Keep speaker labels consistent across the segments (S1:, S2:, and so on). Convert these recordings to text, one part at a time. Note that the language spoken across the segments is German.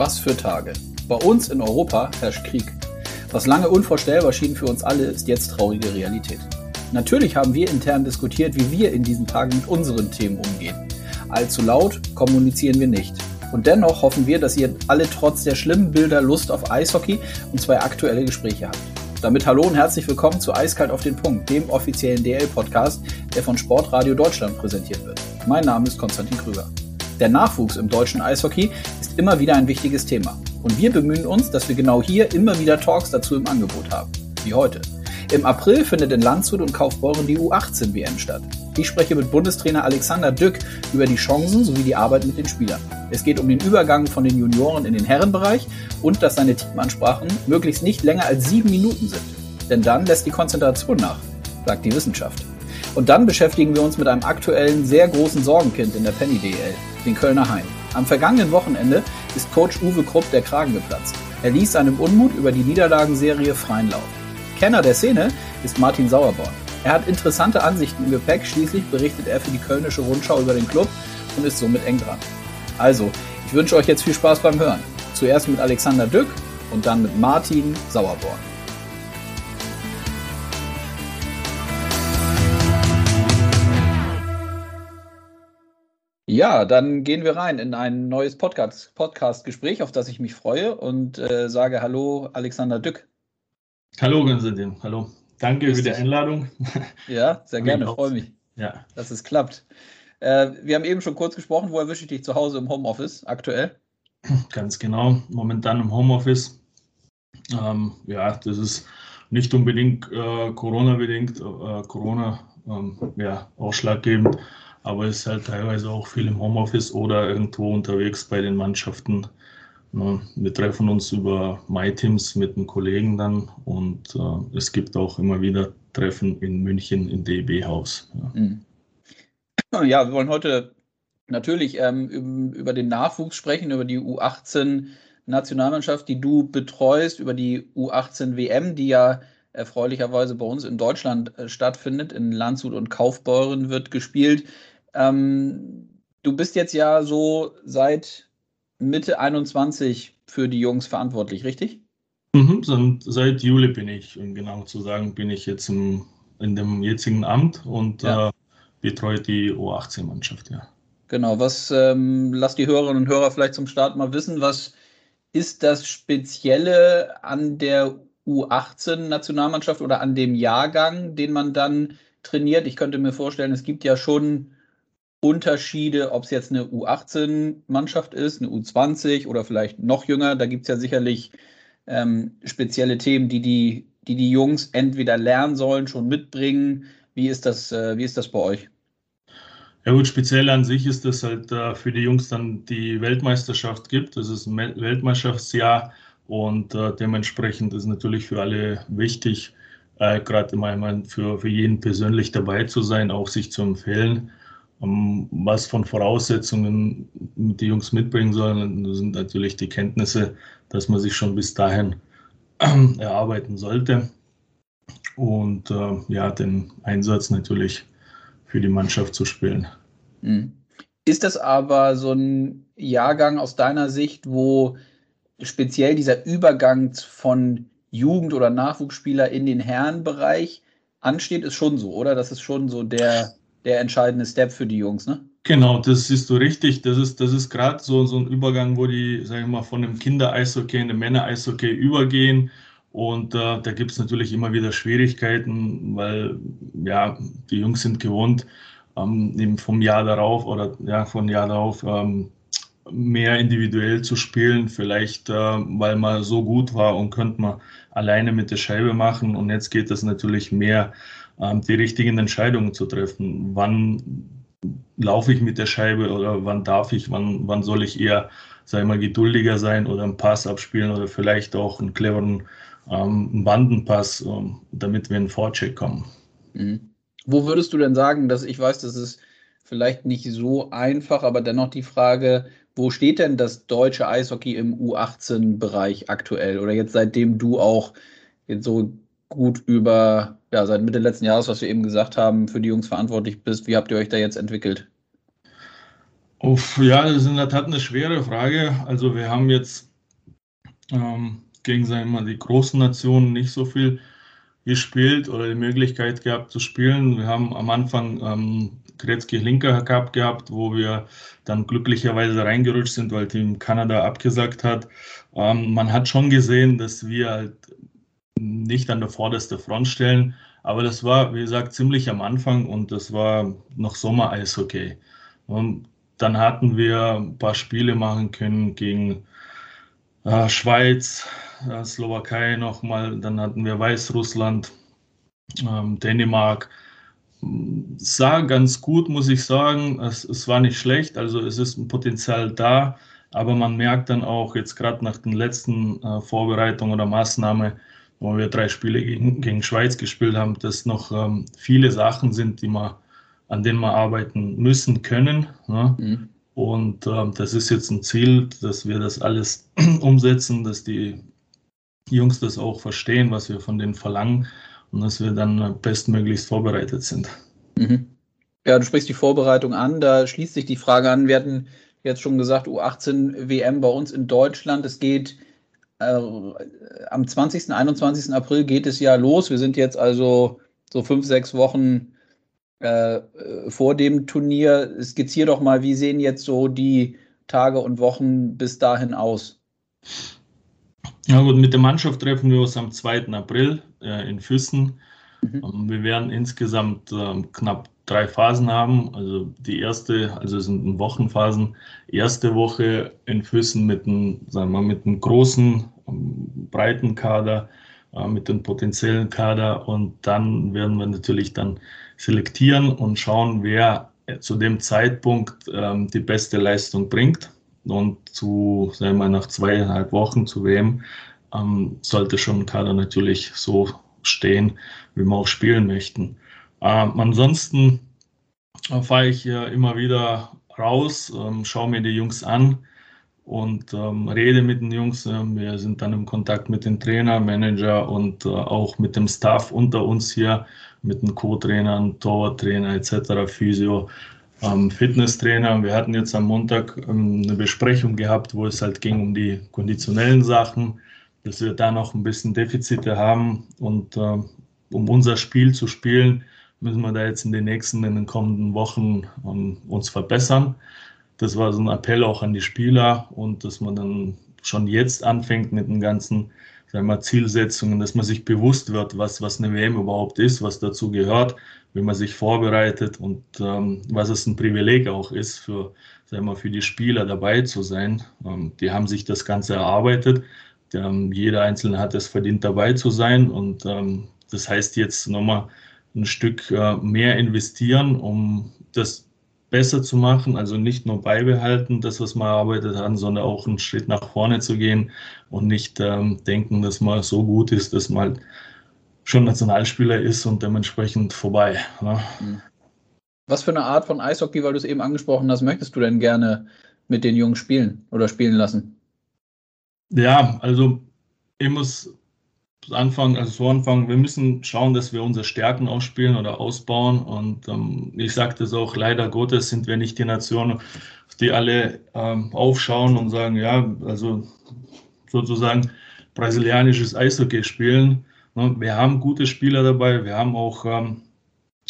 S1: Was für Tage. Bei uns in Europa herrscht Krieg. Was lange unvorstellbar schien für uns alle, ist jetzt traurige Realität. Natürlich haben wir intern diskutiert, wie wir in diesen Tagen mit unseren Themen umgehen. Allzu laut kommunizieren wir nicht. Und dennoch hoffen wir, dass ihr alle trotz der schlimmen Bilder Lust auf Eishockey und zwei aktuelle Gespräche habt. Damit hallo und herzlich willkommen zu Eiskalt auf den Punkt, dem offiziellen DL-Podcast, der von Sportradio Deutschland präsentiert wird. Mein Name ist Konstantin Krüger. Der Nachwuchs im deutschen Eishockey ist immer wieder ein wichtiges Thema. Und wir bemühen uns, dass wir genau hier immer wieder Talks dazu im Angebot haben. Wie heute. Im April findet in Landshut und Kaufbeuren die U18-WM statt. Ich spreche mit Bundestrainer Alexander Dück über die Chancen sowie die Arbeit mit den Spielern. Es geht um den Übergang von den Junioren in den Herrenbereich und dass seine Teamansprachen möglichst nicht länger als sieben Minuten sind. Denn dann lässt die Konzentration nach, sagt die Wissenschaft. Und dann beschäftigen wir uns mit einem aktuellen, sehr großen Sorgenkind in der Penny DL, den Kölner Hain. Am vergangenen Wochenende ist Coach Uwe Krupp der Kragen geplatzt. Er ließ seinem Unmut über die Niederlagenserie freien Lauf. Kenner der Szene ist Martin Sauerborn. Er hat interessante Ansichten im Gepäck, schließlich berichtet er für die Kölnische Rundschau über den Club und ist somit eng dran. Also, ich wünsche euch jetzt viel Spaß beim Hören. Zuerst mit Alexander Dück und dann mit Martin Sauerborn. Ja, dann gehen wir rein in ein neues Podcast-Gespräch, Podcast auf das ich mich freue und äh, sage Hallo, Alexander Dück.
S2: Hallo, Konstantin. Hallo. Danke Grüß für die Einladung.
S1: Ja, sehr gerne, freue mich, ja. dass es klappt. Äh, wir haben eben schon kurz gesprochen, wo erwische ich dich zu Hause im Homeoffice aktuell?
S2: Ganz genau, momentan im Homeoffice. Ähm, ja, das ist nicht unbedingt äh, Corona-bedingt, äh, Corona ähm, ja, ausschlaggebend aber es ist halt teilweise auch viel im Homeoffice oder irgendwo unterwegs bei den Mannschaften. Ne, wir treffen uns über MyTeams mit den Kollegen dann und äh, es gibt auch immer wieder Treffen in München im DEB-Haus.
S1: Ja. Mhm. ja. wir wollen heute natürlich ähm, über den Nachwuchs sprechen, über die U18 Nationalmannschaft, die du betreust, über die U18 WM, die ja erfreulicherweise bei uns in Deutschland äh, stattfindet. In Landshut und Kaufbeuren wird gespielt. Ähm, du bist jetzt ja so seit Mitte 21 für die Jungs verantwortlich, richtig?
S2: Mhm, seit Juli bin ich, um genau zu sagen, bin ich jetzt im, in dem jetzigen Amt und ja. äh, betreue die U18-Mannschaft, ja.
S1: Genau, was ähm, lass die Hörerinnen und Hörer vielleicht zum Start mal wissen, was ist das Spezielle an der U18-Nationalmannschaft oder an dem Jahrgang, den man dann trainiert? Ich könnte mir vorstellen, es gibt ja schon Unterschiede, ob es jetzt eine U18-Mannschaft ist, eine U20 oder vielleicht noch jünger. Da gibt es ja sicherlich ähm, spezielle Themen, die die, die die Jungs entweder lernen sollen, schon mitbringen. Wie ist das, äh, wie ist das bei euch?
S2: Ja gut, speziell an sich ist das halt äh, für die Jungs dann die Weltmeisterschaft gibt. Das ist ein Weltmeisterschaftsjahr und äh, dementsprechend ist natürlich für alle wichtig, äh, gerade immer für, für jeden persönlich dabei zu sein, auch sich zu empfehlen. Um, was von Voraussetzungen die Jungs mitbringen sollen, sind natürlich die Kenntnisse, dass man sich schon bis dahin äh, erarbeiten sollte. Und äh, ja, den Einsatz natürlich für die Mannschaft zu spielen.
S1: Hm. Ist das aber so ein Jahrgang aus deiner Sicht, wo speziell dieser Übergang von Jugend- oder Nachwuchsspieler in den Herrenbereich ansteht, ist schon so, oder? Das ist schon so der, der entscheidende Step für die Jungs, ne?
S2: Genau, das siehst du richtig. Das ist, das ist gerade so, so ein Übergang, wo die, sagen wir mal, von dem Kinder-Eishockey in den Männer-Eishockey übergehen. Und äh, da gibt es natürlich immer wieder Schwierigkeiten, weil ja, die Jungs sind gewohnt, ähm, eben vom Jahr darauf oder ja, von Jahr darauf ähm, mehr individuell zu spielen, vielleicht äh, weil man so gut war und könnte man alleine mit der Scheibe machen. Und jetzt geht es natürlich mehr, die richtigen Entscheidungen zu treffen. Wann laufe ich mit der Scheibe oder wann darf ich, wann, wann soll ich eher, sei mal, geduldiger sein oder einen Pass abspielen oder vielleicht auch einen cleveren ähm, Bandenpass, ähm, damit wir in den Vorcheck kommen.
S1: Mhm. Wo würdest du denn sagen, dass ich weiß, das ist vielleicht nicht so einfach, aber dennoch die Frage, wo steht denn das deutsche Eishockey im U18-Bereich aktuell? Oder jetzt seitdem du auch so gut über, ja, seit Mitte letzten Jahres, was wir eben gesagt haben, für die Jungs verantwortlich bist, wie habt ihr euch da jetzt entwickelt?
S2: Uff, ja, das ist in der Tat eine schwere Frage. Also wir haben jetzt ähm, gegen sagen wir mal, die großen Nationen nicht so viel gespielt oder die Möglichkeit gehabt zu spielen. Wir haben am Anfang ähm, Gretzky Linker Cup gehabt, wo wir dann glücklicherweise reingerutscht sind, weil Team Kanada abgesagt hat. Ähm, man hat schon gesehen, dass wir halt nicht an der vordersten Front stellen, aber das war, wie gesagt, ziemlich am Anfang und das war noch Sommer-Eishockey. Und dann hatten wir ein paar Spiele machen können gegen äh, Schweiz, äh, Slowakei nochmal, dann hatten wir Weißrussland, ähm, Dänemark. Sah ganz gut, muss ich sagen. Es, es war nicht schlecht, also es ist ein Potenzial da, aber man merkt dann auch jetzt gerade nach den letzten äh, Vorbereitungen oder Maßnahmen, wo wir drei Spiele gegen, gegen Schweiz gespielt haben, dass noch ähm, viele Sachen sind, die man, an denen wir arbeiten müssen können. Ne? Mhm. Und äh, das ist jetzt ein Ziel, dass wir das alles umsetzen, dass die Jungs das auch verstehen, was wir von denen verlangen und dass wir dann bestmöglichst vorbereitet sind.
S1: Mhm. Ja, du sprichst die Vorbereitung an, da schließt sich die Frage an. Wir hatten jetzt schon gesagt, U18 WM bei uns in Deutschland. Es geht äh, am 20., 21. April geht es ja los. Wir sind jetzt also so fünf, sechs Wochen äh, vor dem Turnier. Skizzier doch mal, wie sehen jetzt so die Tage und Wochen bis dahin aus?
S2: Ja gut, mit der Mannschaft treffen wir uns am 2. April äh, in Füssen. Mhm. Ähm, wir werden insgesamt äh, knapp drei Phasen haben. Also die erste, also es sind Wochenphasen. Erste Woche in Füssen mit einem, sagen wir, mit einem großen, breiten Kader, äh, mit dem potenziellen Kader und dann werden wir natürlich dann selektieren und schauen, wer zu dem Zeitpunkt ähm, die beste Leistung bringt. Und zu, sagen wir, nach zweieinhalb Wochen zu WM ähm, sollte schon ein Kader natürlich so stehen, wie wir auch spielen möchten. Ähm, ansonsten fahre ich ja immer wieder raus, ähm, schaue mir die Jungs an und ähm, rede mit den Jungs. Ähm, wir sind dann im Kontakt mit den Trainer, Manager und äh, auch mit dem Staff unter uns hier, mit den Co-Trainern, Torwarttrainer etc., Physio ähm, Fitnesstrainer. Wir hatten jetzt am Montag ähm, eine Besprechung gehabt, wo es halt ging um die konditionellen Sachen, dass wir da noch ein bisschen Defizite haben und äh, um unser Spiel zu spielen, müssen wir da jetzt in den nächsten, in den kommenden Wochen um, ähm, uns verbessern. Das war so ein Appell auch an die Spieler und dass man dann schon jetzt anfängt mit den ganzen sagen wir, Zielsetzungen, dass man sich bewusst wird, was, was eine WM überhaupt ist, was dazu gehört, wie man sich vorbereitet und ähm, was es ein Privileg auch ist, für, sagen wir, für die Spieler dabei zu sein. Ähm, die haben sich das Ganze erarbeitet. Die, jeder Einzelne hat es verdient, dabei zu sein. Und ähm, das heißt jetzt nochmal ein Stück äh, mehr investieren, um das besser zu machen, also nicht nur beibehalten, das, was man erarbeitet hat, sondern auch einen Schritt nach vorne zu gehen und nicht ähm, denken, dass man so gut ist, dass man schon Nationalspieler ist und dementsprechend vorbei. Ne? Mhm.
S1: Was für eine Art von Eishockey, weil du es eben angesprochen hast, möchtest du denn gerne mit den Jungs spielen oder spielen lassen?
S2: Ja, also ich muss anfangen, also so anfangen, wir müssen schauen, dass wir unsere Stärken ausspielen oder ausbauen. Und ähm, ich sage das auch, leider Gottes sind wir nicht die Nation, die alle ähm, aufschauen und sagen, ja, also sozusagen brasilianisches Eishockey spielen. Ne, wir haben gute Spieler dabei, wir haben auch ähm,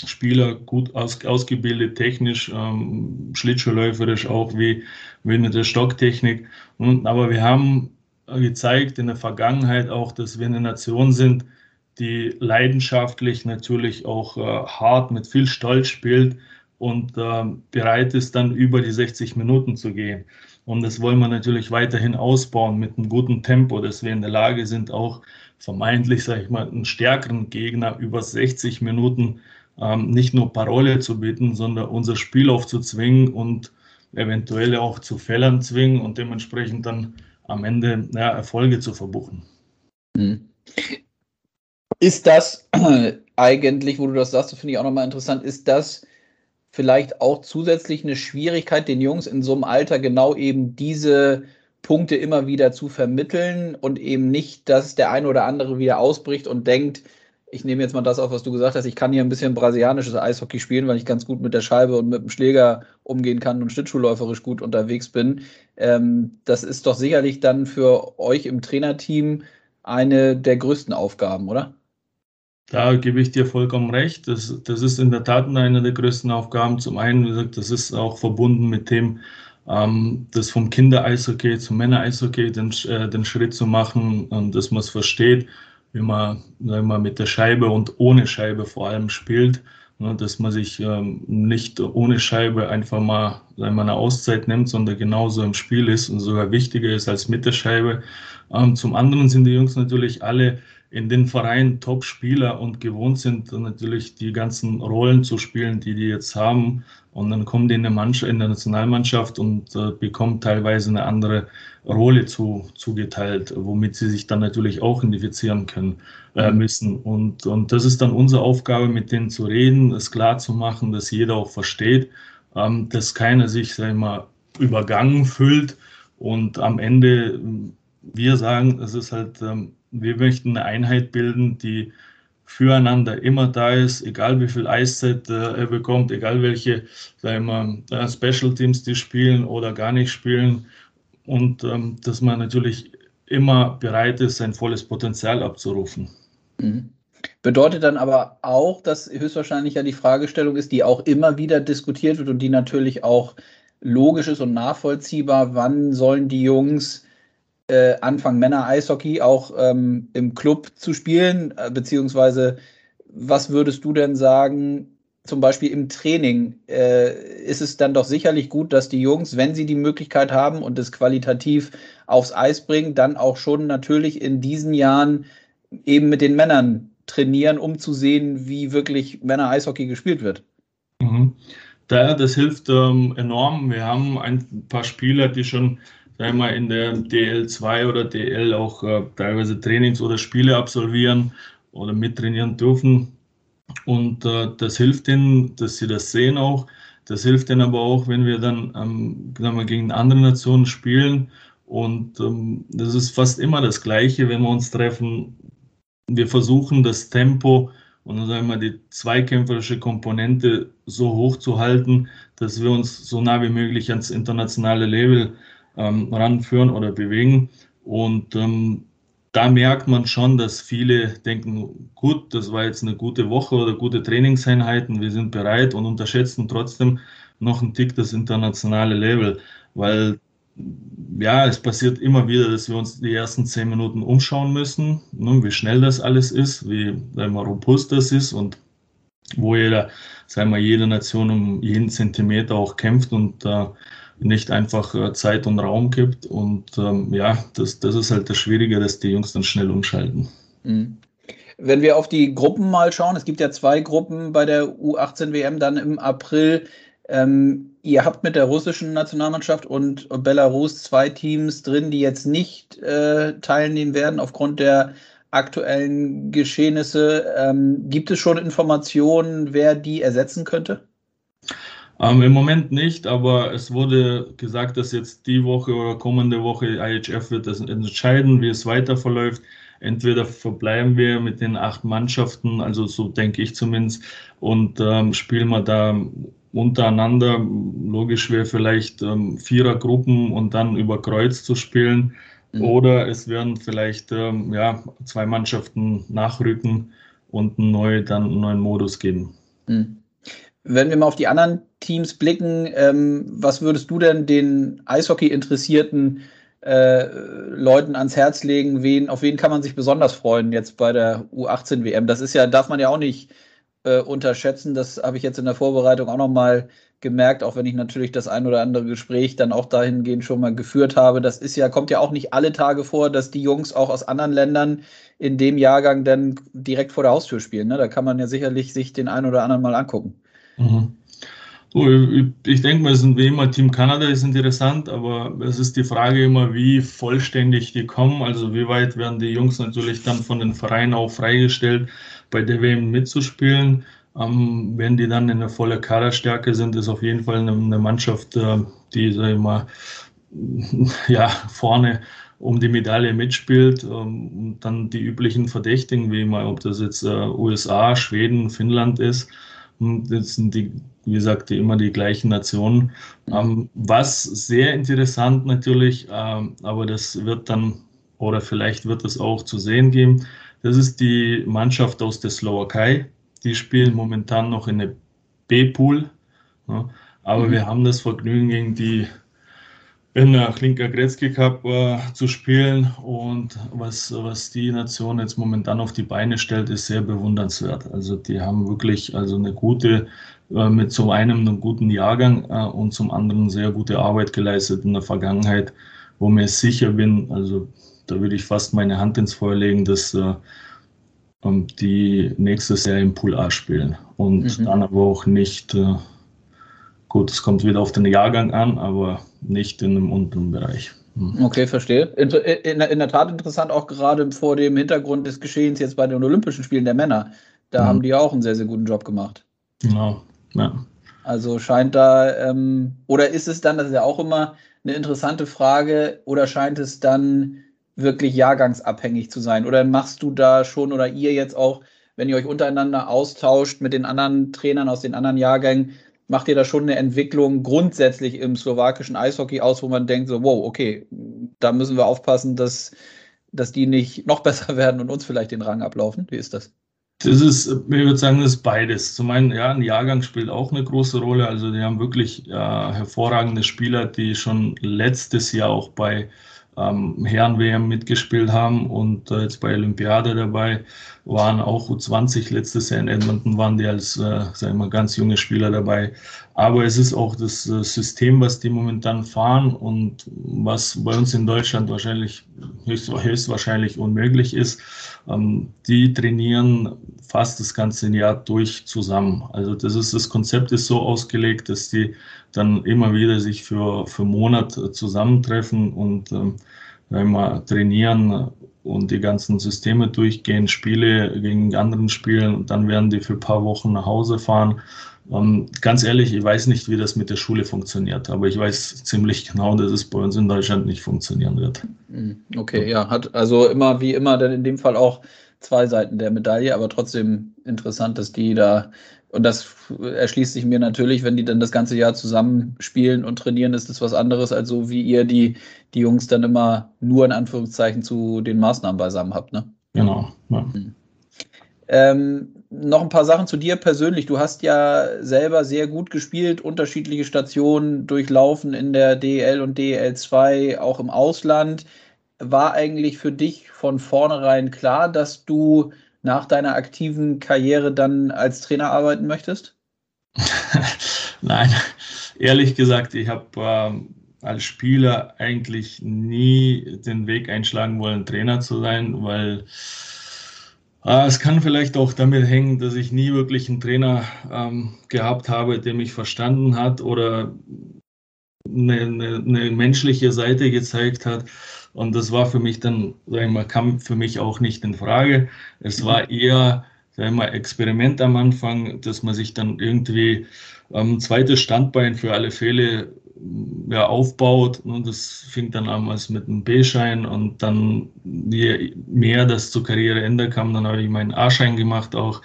S2: Spieler gut aus, ausgebildet, technisch, ähm, schlittschuhläuferisch auch wie, wie mit der Stocktechnik. Und, aber wir haben gezeigt in der Vergangenheit auch, dass wir eine Nation sind, die leidenschaftlich natürlich auch äh, hart mit viel Stolz spielt und äh, bereit ist, dann über die 60 Minuten zu gehen. Und das wollen wir natürlich weiterhin ausbauen mit einem guten Tempo, dass wir in der Lage sind, auch vermeintlich, sage ich mal, einen stärkeren Gegner über 60 Minuten ähm, nicht nur Parole zu bieten, sondern unser Spiel aufzuzwingen und eventuell auch zu Fällern zwingen und dementsprechend dann am Ende ja, Erfolge zu verbuchen. Hm.
S1: Ist das eigentlich, wo du das sagst, finde ich auch nochmal interessant, ist das vielleicht auch zusätzlich eine Schwierigkeit, den Jungs in so einem Alter genau eben diese Punkte immer wieder zu vermitteln und eben nicht, dass der eine oder andere wieder ausbricht und denkt, ich nehme jetzt mal das auf, was du gesagt hast, ich kann hier ein bisschen brasilianisches Eishockey spielen, weil ich ganz gut mit der Scheibe und mit dem Schläger umgehen kann und schlittschuhläuferisch gut unterwegs bin. Ähm, das ist doch sicherlich dann für euch im Trainerteam eine der größten Aufgaben, oder?
S2: Da gebe ich dir vollkommen recht. Das, das ist in der Tat eine der größten Aufgaben. Zum einen, wie gesagt, das ist auch verbunden mit dem, ähm, das vom Kinder-Eishockey zum Männer-Eishockey den, äh, den Schritt zu machen und dass man es versteht wie man, sagen wir, mit der Scheibe und ohne Scheibe vor allem spielt. Ne, dass man sich ähm, nicht ohne Scheibe einfach mal sagen wir, eine Auszeit nimmt, sondern genauso im Spiel ist und sogar wichtiger ist als mit der Scheibe. Ähm, zum anderen sind die Jungs natürlich alle in den Vereinen Top-Spieler und gewohnt sind, natürlich die ganzen Rollen zu spielen, die die jetzt haben. Und dann kommen die in der, Mannschaft, in der Nationalmannschaft und äh, bekommen teilweise eine andere Rolle zu, zugeteilt, womit sie sich dann natürlich auch identifizieren können äh, mhm. müssen. Und, und das ist dann unsere Aufgabe, mit denen zu reden, es klar zu machen, dass jeder auch versteht, ähm, dass keiner sich, sag ich mal, übergangen fühlt und am Ende wir sagen, es ist halt ähm, wir möchten eine Einheit bilden, die füreinander immer da ist, egal wie viel Eiszeit äh, er bekommt, egal welche sagen wir, äh, Special Teams die spielen oder gar nicht spielen und ähm, dass man natürlich immer bereit ist, sein volles Potenzial abzurufen.
S1: Mhm. Bedeutet dann aber auch, dass höchstwahrscheinlich ja die Fragestellung ist, die auch immer wieder diskutiert wird und die natürlich auch logisch ist und nachvollziehbar, wann sollen die Jungs äh, anfangen, Männer-Eishockey auch ähm, im Club zu spielen? Äh, beziehungsweise, was würdest du denn sagen, zum Beispiel im Training? Äh, ist es dann doch sicherlich gut, dass die Jungs, wenn sie die Möglichkeit haben und es qualitativ aufs Eis bringen, dann auch schon natürlich in diesen Jahren eben mit den Männern trainieren, um zu sehen, wie wirklich Männer-Eishockey gespielt wird?
S2: Mhm. Da, das hilft ähm, enorm. Wir haben ein paar Spieler, die schon wir, in der DL2 oder DL auch äh, teilweise Trainings oder Spiele absolvieren oder mittrainieren dürfen. Und äh, das hilft ihnen, dass sie das sehen auch. Das hilft ihnen aber auch, wenn wir dann ähm, wir, gegen andere Nationen spielen. Und ähm, das ist fast immer das Gleiche, wenn wir uns treffen. Wir versuchen das Tempo und sagen wir, die zweikämpferische Komponente so hoch zu halten, dass wir uns so nah wie möglich ans internationale Level ähm, ranführen oder bewegen. Und ähm, da merkt man schon, dass viele denken, gut, das war jetzt eine gute Woche oder gute Trainingseinheiten, wir sind bereit und unterschätzen trotzdem noch einen Tick das internationale Level, weil ja, es passiert immer wieder, dass wir uns die ersten zehn Minuten umschauen müssen, ne, wie schnell das alles ist, wie sagen robust das ist und wo jeder, sagen wir, jede Nation um jeden Zentimeter auch kämpft und äh, nicht einfach äh, Zeit und Raum gibt. Und ähm, ja, das, das ist halt das Schwierige, dass die Jungs dann schnell umschalten. Mhm.
S1: Wenn wir auf die Gruppen mal schauen, es gibt ja zwei Gruppen bei der U18 WM dann im April. Ähm, ihr habt mit der russischen Nationalmannschaft und Belarus zwei Teams drin, die jetzt nicht äh, teilnehmen werden aufgrund der aktuellen Geschehnisse. Ähm, gibt es schon Informationen, wer die ersetzen könnte?
S2: Ähm, Im Moment nicht, aber es wurde gesagt, dass jetzt die Woche oder kommende Woche IHF wird das entscheiden, wie es weiter verläuft. Entweder verbleiben wir mit den acht Mannschaften, also so denke ich zumindest, und ähm, spielen wir da untereinander. Logisch wäre vielleicht ähm, Vierergruppen und dann über Kreuz zu spielen. Mhm. Oder es werden vielleicht ähm, ja, zwei Mannschaften nachrücken und einen neu, dann einen neuen Modus geben. Mhm.
S1: Wenn wir mal auf die anderen Teams blicken, ähm, was würdest du denn den Eishockey-interessierten äh, Leuten ans Herz legen? Wen, auf wen kann man sich besonders freuen jetzt bei der U18 WM? Das ist ja, darf man ja auch nicht äh, unterschätzen. Das habe ich jetzt in der Vorbereitung auch nochmal gemerkt, auch wenn ich natürlich das ein oder andere Gespräch dann auch dahingehend schon mal geführt habe. Das ist ja, kommt ja auch nicht alle Tage vor, dass die Jungs auch aus anderen Ländern in dem Jahrgang dann direkt vor der Haustür spielen. Ne? Da kann man ja sicherlich sich den einen oder anderen mal angucken. Mhm.
S2: So, ich denke mal, sind wie immer Team Kanada ist interessant, aber es ist die Frage immer, wie vollständig die kommen. Also wie weit werden die Jungs natürlich dann von den Vereinen auch freigestellt, bei der WM mitzuspielen. Ähm, wenn die dann in der volle Kaderstärke sind, ist auf jeden Fall eine, eine Mannschaft, äh, die, sag ich mal, ja, vorne um die Medaille mitspielt. Ähm, und dann die üblichen Verdächtigen, wie mal, ob das jetzt äh, USA, Schweden, Finnland ist. Das sind die, wie gesagt, immer die gleichen Nationen. Ähm, was sehr interessant natürlich, ähm, aber das wird dann, oder vielleicht wird es auch zu sehen geben, das ist die Mannschaft aus der Slowakei. Die spielen momentan noch in der B-Pool. Ja. Aber mhm. wir haben das Vergnügen, gegen die in der Klinker Gretzky Cup äh, zu spielen. Und was, was die Nation jetzt momentan auf die Beine stellt, ist sehr bewundernswert. Also die haben wirklich also eine gute, äh, mit zum einen einen guten Jahrgang äh, und zum anderen sehr gute Arbeit geleistet in der Vergangenheit, wo mir sicher bin, also da würde ich fast meine Hand ins Feuer legen, dass äh, ähm, die nächstes Jahr im Pool A spielen und mhm. dann aber auch nicht äh, Gut, es kommt wieder auf den Jahrgang an, aber nicht in einem unteren Bereich.
S1: Hm. Okay, verstehe. In, in, in, der Tat interessant, auch gerade vor dem Hintergrund des Geschehens jetzt bei den Olympischen Spielen der Männer. Da mhm. haben die auch einen sehr, sehr guten Job gemacht.
S2: Genau, ja.
S1: Also scheint da, ähm, oder ist es dann, das ist ja auch immer eine interessante Frage, oder scheint es dann wirklich jahrgangsabhängig zu sein? Oder machst du da schon oder ihr jetzt auch, wenn ihr euch untereinander austauscht mit den anderen Trainern aus den anderen Jahrgängen, macht ihr da schon eine Entwicklung grundsätzlich im slowakischen Eishockey aus, wo man denkt, so, wow, okay, da müssen wir aufpassen, dass, dass die nicht noch besser werden und uns vielleicht den Rang ablaufen? Wie ist das?
S2: Das ist, ich würde sagen, das ist beides. Zum einen, ja, ein Jahrgang spielt auch eine große Rolle. Also, die haben wirklich äh, hervorragende Spieler, die schon letztes Jahr auch bei ähm, Herren-WM mitgespielt haben und äh, jetzt bei Olympiade dabei waren auch U20 letztes Jahr in Edmonton, waren die als, äh, sagen wir, ganz junge Spieler dabei. Aber es ist auch das äh, System, was die momentan fahren und was bei uns in Deutschland wahrscheinlich höchst, höchstwahrscheinlich unmöglich ist. Ähm, die trainieren fast das ganze Jahr durch zusammen. Also das ist das Konzept ist so ausgelegt, dass die dann immer wieder sich für für Monat zusammentreffen und ähm, wir trainieren und die ganzen Systeme durchgehen, Spiele gegen anderen spielen und dann werden die für ein paar Wochen nach Hause fahren. Ähm, ganz ehrlich, ich weiß nicht, wie das mit der Schule funktioniert, aber ich weiß ziemlich genau, dass es bei uns in Deutschland nicht funktionieren wird.
S1: Hm, okay, ja, hat also immer wie immer dann in dem Fall auch zwei Seiten der Medaille, aber trotzdem interessant, dass die da und das erschließt sich mir natürlich, wenn die dann das ganze Jahr zusammen spielen und trainieren, ist das was anderes, als so wie ihr die, die Jungs dann immer nur in Anführungszeichen zu den Maßnahmen beisammen habt. Ne?
S2: Genau. Ja. Hm.
S1: Ähm, noch ein paar Sachen zu dir persönlich. Du hast ja selber sehr gut gespielt, unterschiedliche Stationen durchlaufen in der DEL und DEL 2, auch im Ausland. War eigentlich für dich von vornherein klar, dass du nach deiner aktiven Karriere dann als Trainer arbeiten möchtest?
S2: Nein, ehrlich gesagt, ich habe ähm, als Spieler eigentlich nie den Weg einschlagen wollen, Trainer zu sein, weil es kann vielleicht auch damit hängen, dass ich nie wirklich einen Trainer ähm, gehabt habe, der mich verstanden hat oder eine, eine, eine menschliche Seite gezeigt hat. Und das war für mich dann, sag ich mal, kam für mich auch nicht in Frage. Es mhm. war eher, sag ich mal, Experiment am Anfang, dass man sich dann irgendwie ein ähm, zweites Standbein für alle Fälle ja, aufbaut. Und das fing dann an als mit einem B-Schein und dann, je mehr das zur Karriereende kam, dann habe ich meinen A-Schein gemacht auch.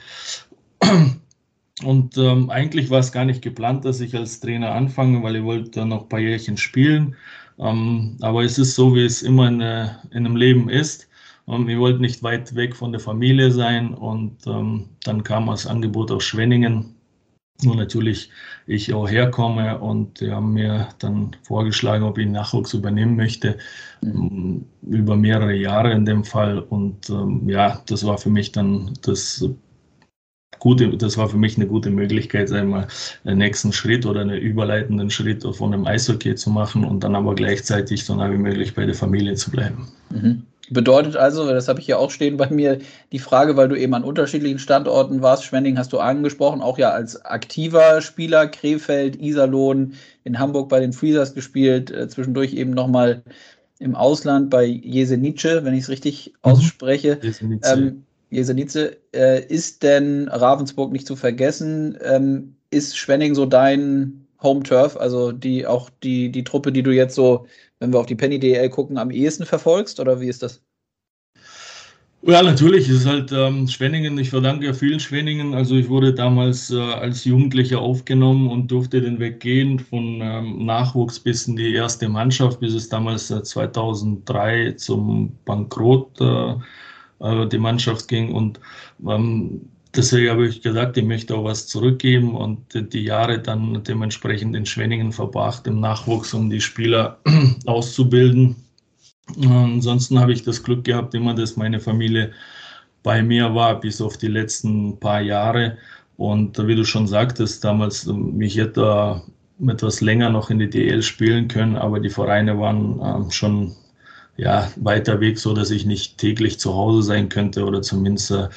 S2: Und ähm, eigentlich war es gar nicht geplant, dass ich als Trainer anfange, weil ich wollte dann noch ein paar Jährchen spielen. Ähm, aber es ist so, wie es immer in, in einem Leben ist. Und wir wollten nicht weit weg von der Familie sein. Und ähm, dann kam das Angebot aus Schwenningen, wo natürlich ich auch herkomme. Und die haben mir dann vorgeschlagen, ob ich Nachwuchs übernehmen möchte, mhm. über mehrere Jahre in dem Fall. Und ähm, ja, das war für mich dann das gute, das war für mich eine gute Möglichkeit, einmal einen nächsten Schritt oder einen überleitenden Schritt von dem Eishockey zu machen und dann aber gleichzeitig so nah wie möglich bei der Familie zu bleiben.
S1: Mhm. Bedeutet also, das habe ich ja auch stehen bei mir, die Frage, weil du eben an unterschiedlichen Standorten warst, Schwenning hast du angesprochen, auch ja als aktiver Spieler, Krefeld, Iserlohn, in Hamburg bei den Freezers gespielt, äh, zwischendurch eben nochmal im Ausland bei Jesenice, wenn ich es richtig mhm. ausspreche. Ähm, Jesenice, äh, ist denn Ravensburg nicht zu vergessen? Ähm, ist Schwenning so dein Home Turf, also die auch die, die Truppe, die du jetzt so, wenn wir auf die Penny DL gucken, am ehesten verfolgst oder wie ist das?
S2: Ja, natürlich. Es ist halt ähm, Schwenningen. Ich verdanke vielen Schwenningen. Also ich wurde damals äh, als Jugendlicher aufgenommen und durfte den Weg gehen von ähm, Nachwuchs bis in die erste Mannschaft, bis es damals äh, 2003 zum Bankrott äh, äh, die Mannschaft ging. Und ähm, deswegen habe ich gesagt, ich möchte auch was zurückgeben und die Jahre dann dementsprechend in Schwenningen verbracht im Nachwuchs, um die Spieler auszubilden Ansonsten habe ich das Glück gehabt, immer, dass meine Familie bei mir war, bis auf die letzten paar Jahre. Und wie du schon sagtest, damals, mich hätte etwas länger noch in die DL spielen können, aber die Vereine waren ähm, schon ja, weiter weg, so dass ich nicht täglich zu Hause sein könnte oder zumindest äh,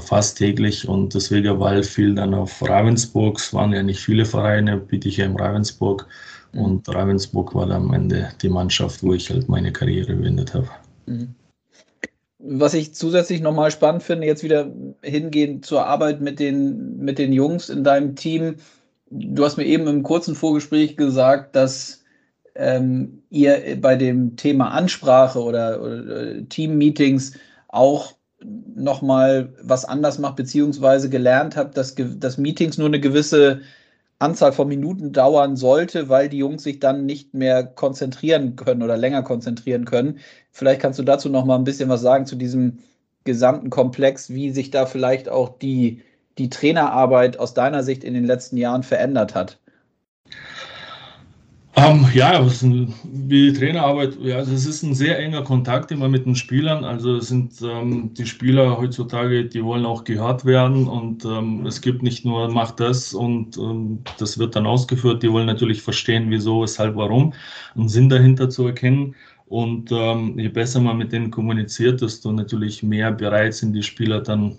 S2: fast täglich. Und deswegen Wahl fiel dann auf Ravensburg. Es waren ja nicht viele Vereine, Bietigheim, Ravensburg. Und Ravensburg war dann am Ende die Mannschaft, wo ich halt meine Karriere beendet habe. Mhm.
S1: Was ich zusätzlich nochmal spannend finde, jetzt wieder hingehen zur Arbeit mit den, mit den Jungs in deinem Team. Du hast mir eben im kurzen Vorgespräch gesagt, dass ähm, ihr bei dem Thema Ansprache oder, oder Team-Meetings auch nochmal was anders macht, beziehungsweise gelernt habt, dass, dass Meetings nur eine gewisse Anzahl von Minuten dauern sollte, weil die Jungs sich dann nicht mehr konzentrieren können oder länger konzentrieren können. Vielleicht kannst du dazu noch mal ein bisschen was sagen zu diesem gesamten Komplex, wie sich da vielleicht auch die, die Trainerarbeit aus deiner Sicht in den letzten Jahren verändert hat.
S2: Um, ähm, ja, ein, wie Trainerarbeit, ja, das ist ein sehr enger Kontakt immer mit den Spielern. Also sind ähm, die Spieler heutzutage, die wollen auch gehört werden und ähm, es gibt nicht nur mach das und ähm, das wird dann ausgeführt. Die wollen natürlich verstehen, wieso, weshalb, warum, einen Sinn dahinter zu erkennen. Und ähm, je besser man mit denen kommuniziert, desto natürlich mehr bereit sind die Spieler dann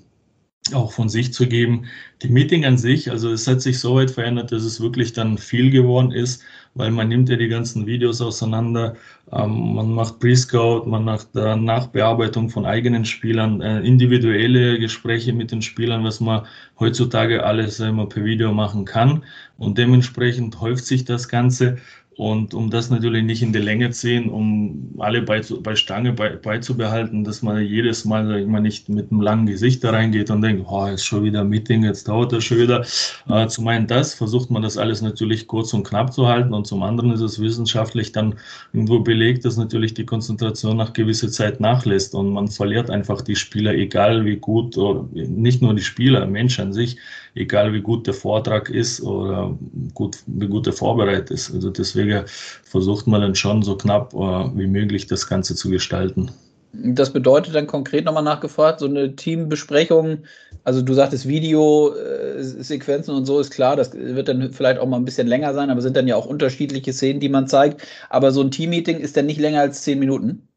S2: auch von sich zu geben. Die Meeting an sich, also es hat sich so weit verändert, dass es wirklich dann viel geworden ist, weil man nimmt ja die ganzen Videos auseinander, ähm, man macht Pre-Scout, man macht äh, Nachbearbeitung von eigenen Spielern, äh, individuelle Gespräche mit den Spielern, was man heutzutage alles immer per Video machen kann. Und dementsprechend häuft sich das Ganze und um das natürlich nicht in die Länge ziehen, um alle bei, bei Stange bei, beizubehalten, dass man jedes Mal, sag ich mal, nicht mit einem langen Gesicht da reingeht und denkt, oh, jetzt schon wieder ein Meeting, jetzt dauert das schon wieder. Äh, zum einen das, versucht man das alles natürlich kurz und knapp zu halten und zum anderen ist es wissenschaftlich dann irgendwo belegt, dass natürlich die Konzentration nach gewisser Zeit nachlässt und man verliert einfach die Spieler, egal wie gut, nicht nur die Spieler, Mensch an sich, egal wie gut der Vortrag ist oder gut, wie gut er vorbereitet ist. Also deswegen versucht man dann schon so knapp äh, wie möglich das Ganze zu gestalten.
S1: Das bedeutet dann konkret nochmal nachgefragt, so eine Teambesprechung, also du sagtest Videosequenzen und so ist klar, das wird dann vielleicht auch mal ein bisschen länger sein, aber sind dann ja auch unterschiedliche Szenen, die man zeigt. Aber so ein Teammeeting ist dann nicht länger als zehn Minuten?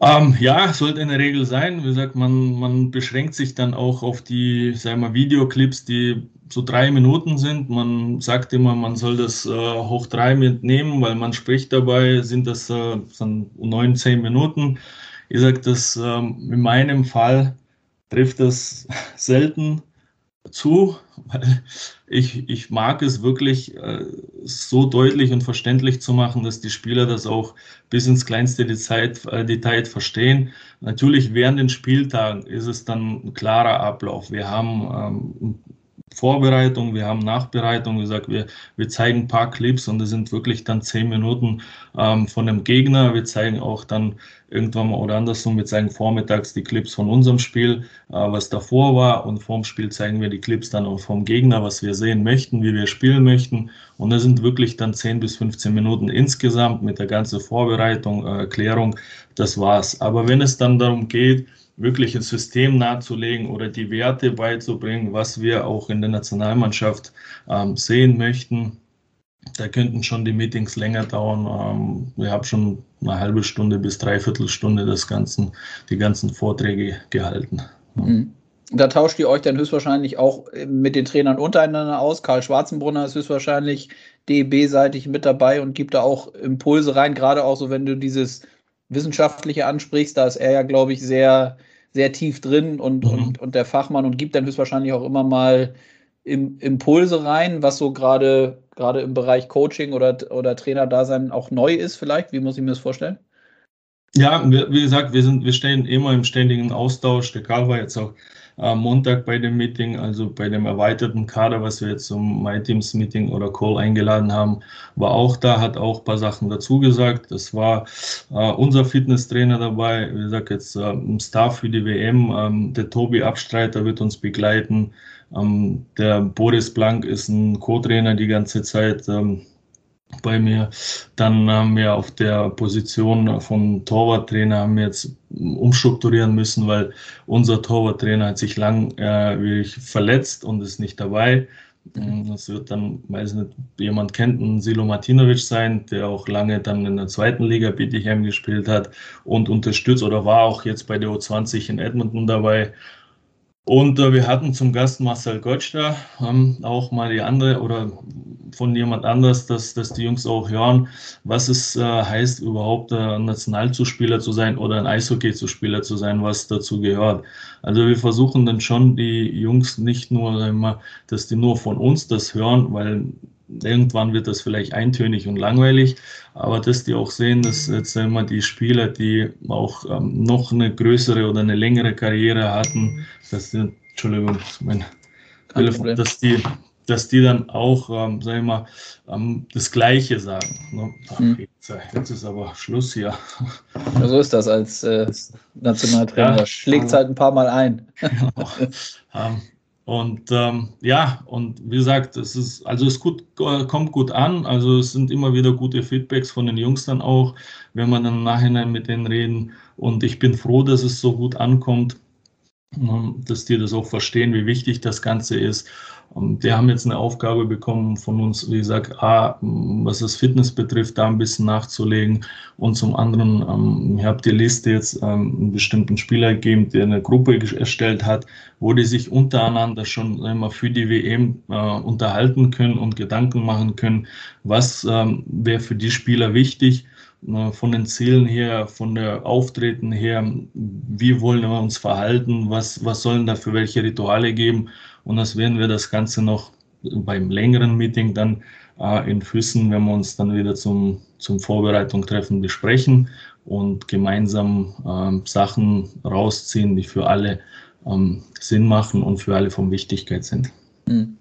S2: Ähm, ja, sollte in der Regel sein. Wie gesagt, man, man beschränkt sich dann auch auf die, sagen wir, Videoclips, die so drei Minuten sind. Man sagt immer, man soll das äh, hoch drei mitnehmen, weil man spricht dabei, sind das äh, neun, zehn Minuten. Ich sage, das ähm, in meinem Fall trifft das selten zu, weil ich, ich mag es wirklich äh, so deutlich und verständlich zu machen, dass die Spieler das auch bis ins kleinste Detail, äh, Detail verstehen. Natürlich während den Spieltagen ist es dann ein klarer Ablauf. Wir haben ähm, Vorbereitung, wir haben Nachbereitung. Wie gesagt, wir, wir zeigen ein paar Clips und das sind wirklich dann zehn Minuten ähm, von dem Gegner. Wir zeigen auch dann irgendwann mal oder andersrum, wir zeigen vormittags die Clips von unserem Spiel, äh, was davor war und vorm Spiel zeigen wir die Clips dann auch vom Gegner, was wir sehen möchten, wie wir spielen möchten. Und das sind wirklich dann 10 bis 15 Minuten insgesamt mit der ganzen Vorbereitung, äh, Erklärung. Das war's. Aber wenn es dann darum geht, wirklich ein System nahezulegen oder die Werte beizubringen, was wir auch in der Nationalmannschaft ähm, sehen möchten. Da könnten schon die Meetings länger dauern. Ähm, wir haben schon eine halbe Stunde bis dreiviertel Stunde das ganzen, die ganzen Vorträge gehalten.
S1: Mhm. Da tauscht ihr euch dann höchstwahrscheinlich auch mit den Trainern untereinander aus. Karl Schwarzenbrunner ist höchstwahrscheinlich DEB-seitig mit dabei und gibt da auch Impulse rein, gerade auch so, wenn du dieses Wissenschaftliche ansprichst, da ist er ja, glaube ich, sehr, sehr tief drin und, mhm. und, und der Fachmann und gibt dann höchstwahrscheinlich auch immer mal Impulse rein, was so gerade gerade im Bereich Coaching oder, oder Trainer-Dasein auch neu ist vielleicht? Wie muss ich mir das vorstellen?
S2: Ja, wie gesagt, wir, sind, wir stehen immer im ständigen Austausch. Der Karl war jetzt auch am Montag bei dem Meeting, also bei dem erweiterten Kader, was wir jetzt zum My Teams Meeting oder Call eingeladen haben, war auch da, hat auch ein paar Sachen dazu gesagt. Das war äh, unser Fitnesstrainer dabei, wie gesagt, jetzt äh, im Staff für die WM. Ähm, der Tobi Abstreiter wird uns begleiten. Ähm, der Boris Blank ist ein Co-Trainer die ganze Zeit. Ähm, bei mir. Dann haben wir auf der Position von Torwarttrainer haben wir jetzt umstrukturieren müssen, weil unser Torwarttrainer hat sich lang äh, verletzt und ist nicht dabei. Mhm. Das wird dann, weiß nicht, jemand kennt, ein Silo Martinovic sein, der auch lange dann in der zweiten Liga BTHM gespielt hat und unterstützt oder war auch jetzt bei der U20 in Edmonton dabei. Und äh, wir hatten zum Gast Marcel Gottsch da, haben auch mal die andere oder von jemand anders, dass, dass die Jungs auch hören, was es äh, heißt, überhaupt äh, Nationalzuspieler zu sein oder ein Eishockey-Zuspieler zu sein, was dazu gehört. Also wir versuchen dann schon die Jungs nicht nur, immer, dass die nur von uns das hören, weil Irgendwann wird das vielleicht eintönig und langweilig, aber dass die auch sehen, dass jetzt immer die Spieler, die auch ähm, noch eine größere oder eine längere Karriere hatten, dass die, Entschuldigung, mein Telefon, dass die, dass die dann auch, ähm, sagen wir mal, ähm, das Gleiche sagen. Ne? Ach, hm. jetzt, jetzt, ist aber Schluss hier.
S1: Ja, so ist das als äh, Nationaltrainer. Ja, Schlägt es halt ein paar Mal ein.
S2: Genau. Und ähm, ja, und wie gesagt, es ist, also es gut, kommt gut an. Also es sind immer wieder gute Feedbacks von den Jungs dann auch, wenn man dann im Nachhinein mit denen reden. Und ich bin froh, dass es so gut ankommt, ähm, dass die das auch verstehen, wie wichtig das Ganze ist. Die haben jetzt eine Aufgabe bekommen von uns, wie gesagt, A, was das Fitness betrifft, da ein bisschen nachzulegen. Und zum anderen, ähm, ich habe die Liste jetzt ähm, einen bestimmten Spieler gegeben, der eine Gruppe erstellt hat, wo die sich untereinander schon einmal für die WM äh, unterhalten können und Gedanken machen können, was ähm, wäre für die Spieler wichtig äh, von den Zielen her, von der Auftreten her, wie wollen wir uns verhalten, was, was sollen da für welche Rituale geben und das werden wir das Ganze noch beim längeren Meeting dann äh, in Füssen, wenn wir uns dann wieder zum, zum Vorbereitung treffen, besprechen und gemeinsam äh, Sachen rausziehen, die für alle ähm, Sinn machen und für alle von Wichtigkeit sind. Hm.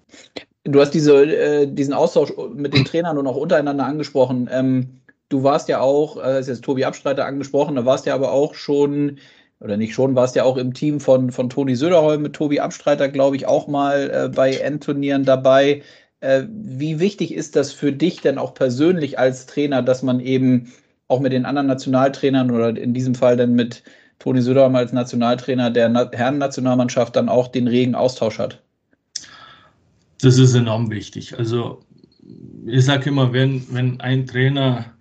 S1: Du hast diese, äh, diesen Austausch mit den Trainern und auch untereinander angesprochen. Ähm, du warst ja auch, äh, ist jetzt Tobi Abstreiter angesprochen, da warst ja aber auch schon oder nicht schon, warst ja auch im Team von, von Toni Söderholm mit Tobi Abstreiter, glaube ich, auch mal äh, bei Endturnieren dabei. Äh, wie wichtig ist das für dich denn auch persönlich als Trainer, dass man eben auch mit den anderen Nationaltrainern oder in diesem Fall dann mit Toni Söderholm als Nationaltrainer der Na Herren-Nationalmannschaft dann auch den regen Austausch hat?
S2: Das ist enorm wichtig. Also ich sage immer, wenn, wenn ein Trainer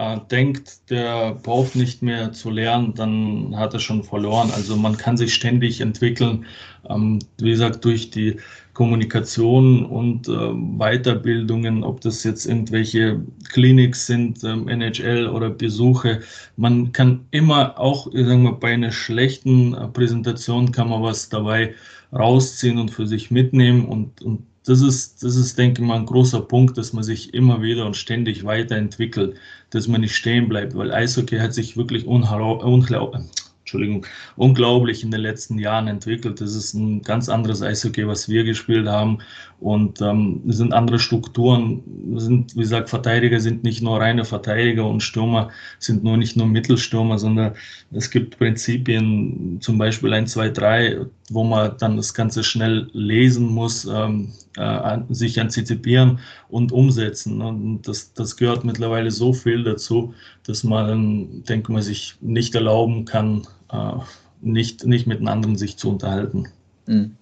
S2: äh, denkt, der braucht nicht mehr zu lernen, dann hat er schon verloren. Also man kann sich ständig entwickeln, ähm, wie gesagt, durch die Kommunikation und äh, Weiterbildungen, ob das jetzt irgendwelche Kliniks sind, ähm, NHL oder Besuche. Man kann immer auch, sagen wir, bei einer schlechten äh, Präsentation kann man was dabei rausziehen und für sich mitnehmen und, und das ist, das ist, denke ich mal, ein großer Punkt, dass man sich immer wieder und ständig weiterentwickelt, dass man nicht stehen bleibt, weil Eishockey hat sich wirklich unglaublich, Entschuldigung, unglaublich in den letzten Jahren entwickelt. Das ist ein ganz anderes Eishockey, was wir gespielt haben. Und ähm, sind andere Strukturen. Sind, wie gesagt, Verteidiger sind nicht nur reine Verteidiger und Stürmer sind nur nicht nur Mittelstürmer, sondern es gibt Prinzipien, zum Beispiel 1, 2, 3, wo man dann das Ganze schnell lesen muss, ähm, äh, sich antizipieren und umsetzen. Und das, das gehört mittlerweile so viel dazu, dass man, denke mal, sich nicht erlauben kann, äh, nicht, nicht mit anderen sich zu unterhalten. Mhm.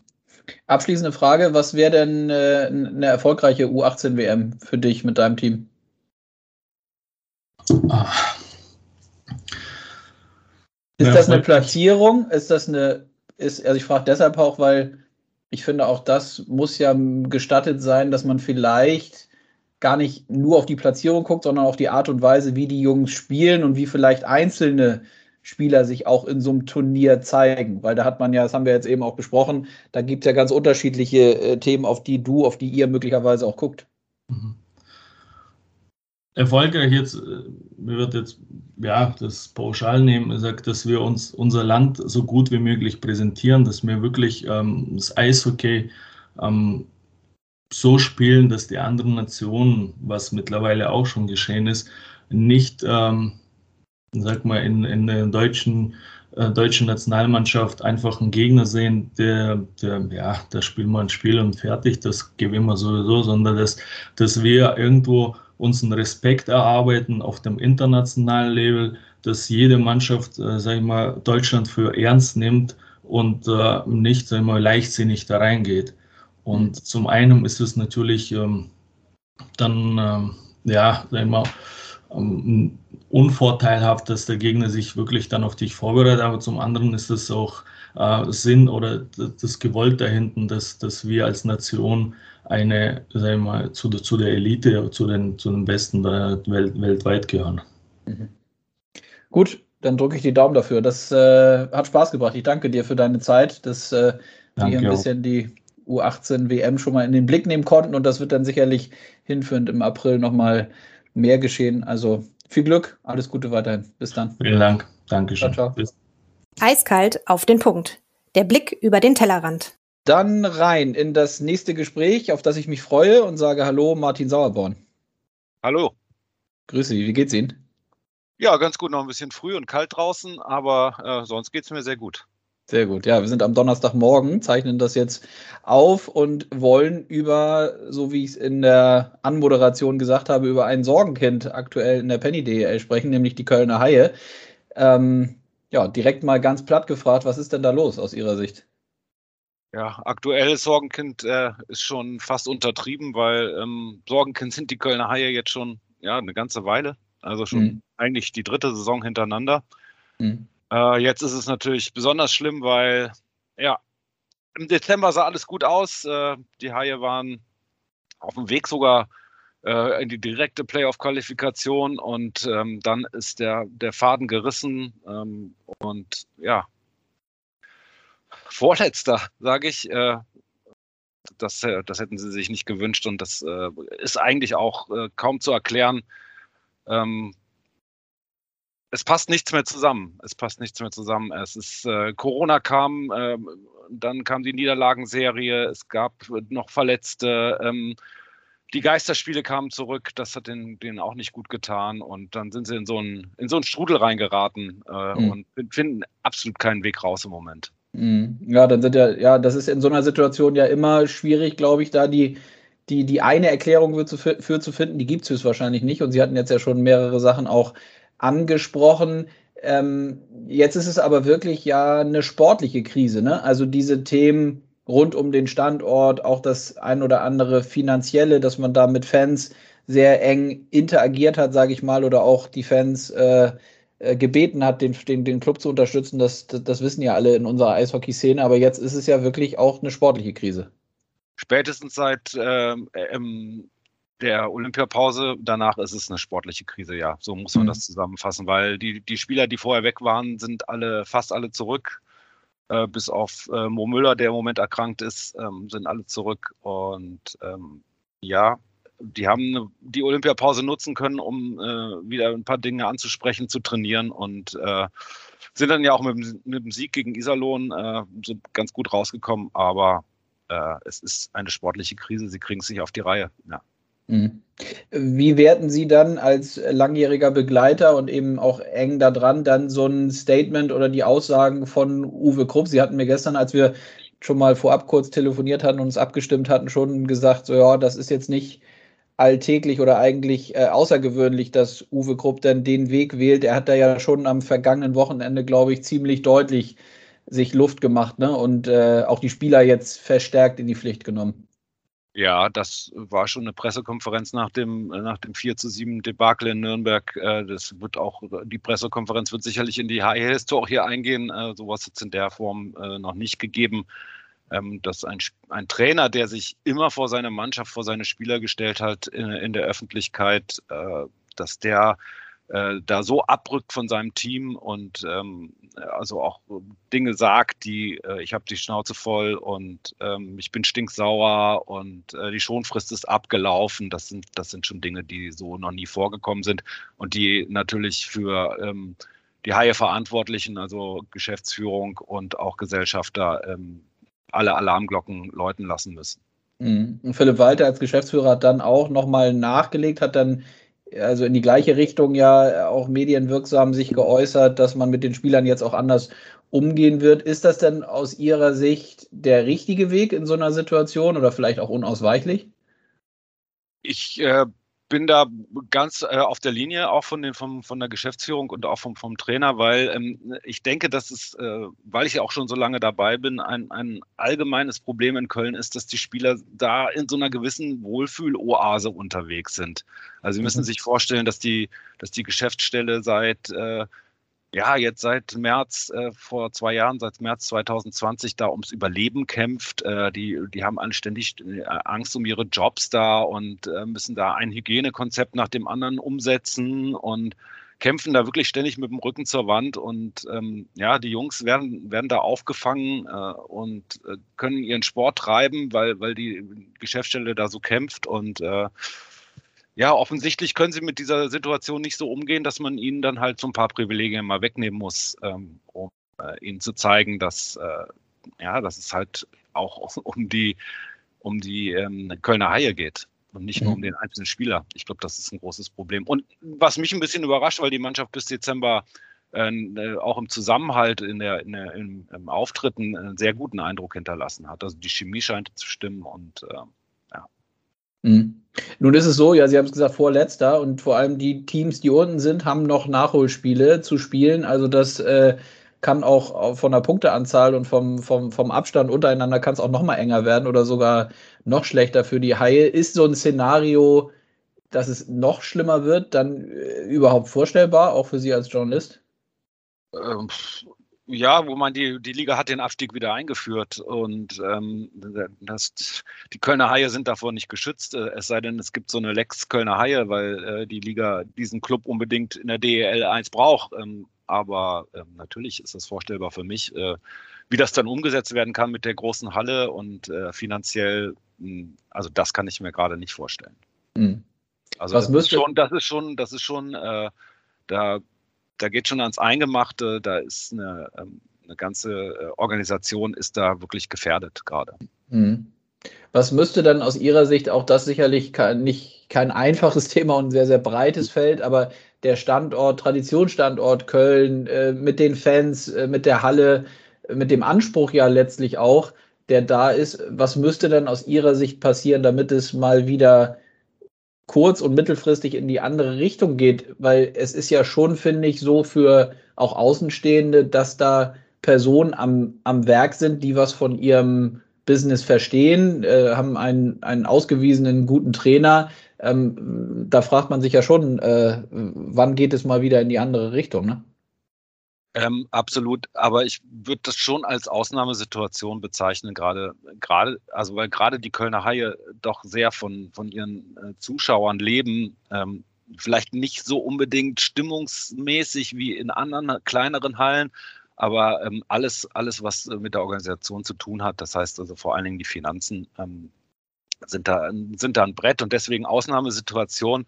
S1: Abschließende Frage: Was wäre denn äh, eine erfolgreiche U18-WM für dich mit deinem Team? Ah. Ist das eine Platzierung? Ist das eine, ist, also ich frage deshalb auch, weil ich finde, auch das muss ja gestattet sein, dass man vielleicht gar nicht nur auf die Platzierung guckt, sondern auf die Art und Weise, wie die Jungs spielen und wie vielleicht einzelne Spieler sich auch in so einem Turnier zeigen? Weil da hat man ja, das haben wir jetzt eben auch besprochen, da gibt es ja ganz unterschiedliche äh, Themen, auf die du, auf die ihr möglicherweise auch guckt. Mhm.
S2: Erfolgreich jetzt, äh, mir wird jetzt ja das pauschal nehmen, sagt, dass wir uns unser Land so gut wie möglich präsentieren, dass wir wirklich ähm, das Eishockey ähm, so spielen, dass die anderen Nationen, was mittlerweile auch schon geschehen ist, nicht, ähm, sag mal, in, in der deutschen, äh, deutschen Nationalmannschaft einfach einen Gegner sehen, der, der, ja, da spielen wir ein Spiel und fertig, das gewinnen wir sowieso, sondern dass, dass wir irgendwo uns einen Respekt erarbeiten auf dem internationalen Level, dass jede Mannschaft, äh, sag ich mal, Deutschland für ernst nimmt und äh, nicht, sag ich mal, leichtsinnig da reingeht. Und mhm. zum einen ist es natürlich ähm, dann, ähm, ja, sag ich mal, ähm, unvorteilhaft, dass der Gegner sich wirklich dann auf dich vorbereitet, aber zum anderen ist es auch äh, Sinn oder das Gewollt dahinten, dass, dass wir als Nation eine, sag ich mal, zu, zu der Elite, zu den, zu den Besten der Welt, weltweit gehören. Mhm.
S1: Gut, dann drücke ich die Daumen dafür. Das äh, hat Spaß gebracht. Ich danke dir für deine Zeit, dass äh, wir ein bisschen die U18 WM schon mal in den Blick nehmen konnten und das wird dann sicherlich hinführend im April nochmal mehr geschehen. Also viel Glück, alles Gute weiterhin. Bis dann.
S2: Vielen Dank. Dankeschön. Ciao, ciao.
S3: Eiskalt auf den Punkt. Der Blick über den Tellerrand.
S1: Dann rein in das nächste Gespräch, auf das ich mich freue und sage Hallo, Martin Sauerborn.
S4: Hallo.
S1: Grüße Sie, wie geht's Ihnen?
S4: Ja, ganz gut, noch ein bisschen früh und kalt draußen, aber äh, sonst geht's mir sehr gut.
S1: Sehr gut. Ja, wir sind am Donnerstagmorgen, zeichnen das jetzt auf und wollen über, so wie ich es in der Anmoderation gesagt habe, über ein Sorgenkind aktuell in der Penny DL sprechen, nämlich die Kölner Haie. Ähm, ja, direkt mal ganz platt gefragt, was ist denn da los aus Ihrer Sicht?
S4: Ja, aktuelles Sorgenkind äh, ist schon fast untertrieben, weil ähm, Sorgenkind sind die Kölner Haie jetzt schon ja, eine ganze Weile. Also schon mhm. eigentlich die dritte Saison hintereinander. Mhm. Äh, jetzt ist es natürlich besonders schlimm, weil ja, im Dezember sah alles gut aus. Äh, die Haie waren auf dem Weg sogar äh, in die direkte Playoff-Qualifikation und ähm, dann ist der, der Faden gerissen ähm, und ja, Vorletzter, sage ich. Äh, das, äh, das hätten sie sich nicht gewünscht und das äh, ist eigentlich auch kaum zu erklären. Ähm, es passt nichts mehr zusammen. Es passt nichts mehr zusammen. Es ist äh, Corona kam, äh, dann kam die Niederlagenserie, es gab noch Verletzte, ähm, die Geisterspiele kamen zurück, das hat denen, denen auch nicht gut getan und dann sind sie in so einen, in so einen Strudel reingeraten äh, mhm. und finden absolut keinen Weg raus im Moment.
S1: Mhm. Ja, dann sind ja, ja, das ist in so einer Situation ja immer schwierig, glaube ich, da die, die, die eine Erklärung für zu, für zu finden, die gibt es höchstwahrscheinlich nicht und sie hatten jetzt ja schon mehrere Sachen auch angesprochen. Ähm, jetzt ist es aber wirklich ja eine sportliche Krise. Ne? Also diese Themen rund um den Standort, auch das ein oder andere finanzielle, dass man da mit Fans sehr eng interagiert hat, sage ich mal, oder auch die Fans äh, äh, gebeten hat, den, den, den Club zu unterstützen. Das, das, das wissen ja alle in unserer Eishockey-Szene. Aber jetzt ist es ja wirklich auch eine sportliche Krise.
S4: Spätestens seit ähm, der Olympiapause. Danach ist es eine sportliche Krise, ja. So muss man mhm. das zusammenfassen, weil die, die Spieler, die vorher weg waren, sind alle, fast alle zurück. Äh, bis auf äh, Mo Müller, der im Moment erkrankt ist, ähm, sind alle zurück. Und ähm, ja, die haben die Olympiapause nutzen können, um äh, wieder ein paar Dinge anzusprechen, zu trainieren und äh, sind dann ja auch mit, mit dem Sieg gegen Iserlohn äh, ganz gut rausgekommen. Aber äh, es ist eine sportliche Krise. Sie kriegen es nicht auf die Reihe. Ja.
S1: Mhm. Wie werten Sie dann als langjähriger Begleiter und eben auch eng da dran dann so ein Statement oder die Aussagen von Uwe Krupp? Sie hatten mir gestern, als wir schon mal vorab kurz telefoniert hatten und uns abgestimmt hatten, schon gesagt, so ja, das ist jetzt nicht alltäglich oder eigentlich äh, außergewöhnlich, dass Uwe Krupp dann den Weg wählt. Er hat da ja schon am vergangenen Wochenende, glaube ich, ziemlich deutlich sich Luft gemacht ne? und äh, auch die Spieler jetzt verstärkt in die Pflicht genommen.
S4: Ja, das war schon eine Pressekonferenz nach dem, nach dem 4 zu 7 Debakel in Nürnberg. Äh, das wird auch, die Pressekonferenz wird sicherlich in die HL-Historie eingehen. Äh, sowas hat es in der Form äh, noch nicht gegeben. Ähm, dass ein, ein Trainer, der sich immer vor seine Mannschaft, vor seine Spieler gestellt hat in, in der Öffentlichkeit, dass der äh, da so abrückt von seinem Team und ähm, also auch Dinge sagt, die äh, ich habe die Schnauze voll und ähm, ich bin stinksauer und äh, die Schonfrist ist abgelaufen. Das sind, das sind schon Dinge, die so noch nie vorgekommen sind und die natürlich für ähm, die Haie Verantwortlichen, also Geschäftsführung und auch Gesellschafter, ähm, alle Alarmglocken läuten lassen müssen.
S1: Mhm. Und Philipp Walter als Geschäftsführer hat dann auch nochmal nachgelegt, hat dann also in die gleiche Richtung ja auch medienwirksam sich geäußert, dass man mit den Spielern jetzt auch anders umgehen wird. Ist das denn aus Ihrer Sicht der richtige Weg in so einer Situation oder vielleicht auch unausweichlich?
S4: Ich äh, bin da ganz äh, auf der Linie, auch von, den, vom, von der Geschäftsführung und auch vom, vom Trainer, weil ähm, ich denke, dass es, äh, weil ich ja auch schon so lange dabei bin, ein, ein allgemeines Problem in Köln ist, dass die Spieler da in so einer gewissen Wohlfühloase unterwegs sind. Also Sie müssen mhm. sich vorstellen, dass die, dass die Geschäftsstelle seit äh, ja, jetzt seit März, äh, vor zwei Jahren, seit März 2020 da ums Überleben kämpft. Äh, die, die haben anständig äh, Angst um ihre Jobs da und äh, müssen da ein Hygienekonzept nach dem anderen umsetzen und kämpfen da wirklich ständig mit dem Rücken zur Wand. Und ähm, ja, die Jungs werden, werden da aufgefangen äh, und äh, können ihren Sport treiben, weil, weil die Geschäftsstelle da so kämpft und ja, offensichtlich können sie mit dieser Situation nicht so umgehen, dass man ihnen dann halt so ein paar Privilegien mal wegnehmen muss, ähm, um äh, ihnen zu zeigen, dass, äh, ja, dass es halt auch um die, um die ähm, Kölner Haie geht und nicht nur um mhm. den einzelnen Spieler. Ich glaube, das ist ein großes Problem. Und was mich ein bisschen überrascht, weil die Mannschaft bis Dezember äh, auch im Zusammenhalt in der, in der im, im, Auftritten einen sehr guten Eindruck hinterlassen hat. Also die Chemie scheint zu stimmen und äh.
S1: Mhm. Nun ist es so, ja, Sie haben es gesagt, vorletzter und vor allem die Teams, die unten sind, haben noch Nachholspiele zu spielen. Also das äh, kann auch von der Punkteanzahl und vom, vom, vom Abstand untereinander kann es auch noch mal enger werden oder sogar noch schlechter für die Haie. Ist so ein Szenario, dass es noch schlimmer wird, dann äh, überhaupt vorstellbar, auch für Sie als Journalist?
S4: Ähm, ja, wo man die, die Liga hat den Abstieg wieder eingeführt und ähm, das, die Kölner Haie sind davor nicht geschützt, äh, es sei denn, es gibt so eine Lex Kölner Haie, weil äh, die Liga diesen Club unbedingt in der DEL 1 braucht. Ähm, aber ähm, natürlich ist das vorstellbar für mich, äh, wie das dann umgesetzt werden kann mit der großen Halle und äh, finanziell, mh, hm, also das kann ich mir gerade nicht vorstellen. Mhm. Also das, ist schon, das ist schon, das ist schon, äh, da da geht schon ans Eingemachte, da ist eine, ähm, eine ganze äh, Organisation ist da wirklich gefährdet gerade. Mhm.
S1: Was müsste dann aus Ihrer Sicht, auch das sicherlich kein, nicht kein einfaches Thema und ein sehr, sehr breites Feld, aber der Standort, Traditionsstandort Köln äh, mit den Fans, äh, mit der Halle, mit dem Anspruch ja letztlich auch, der da ist, was müsste dann aus Ihrer Sicht passieren, damit es mal wieder kurz- und mittelfristig in die andere Richtung geht, weil es ist ja schon, finde ich, so für auch Außenstehende, dass da Personen am, am Werk sind, die was von ihrem Business verstehen, äh, haben einen, einen ausgewiesenen guten Trainer. Ähm, da fragt man sich ja schon, äh, wann geht es mal wieder in die andere Richtung, ne?
S4: Ähm, absolut, aber ich würde das schon als Ausnahmesituation bezeichnen, gerade, gerade, also weil gerade die Kölner Haie doch sehr von, von ihren äh, Zuschauern leben, ähm, vielleicht nicht so unbedingt stimmungsmäßig wie in anderen kleineren Hallen, aber ähm, alles, alles, was mit der Organisation zu tun hat, das heißt also vor allen Dingen die Finanzen, ähm, sind, da, sind da ein Brett und deswegen Ausnahmesituation,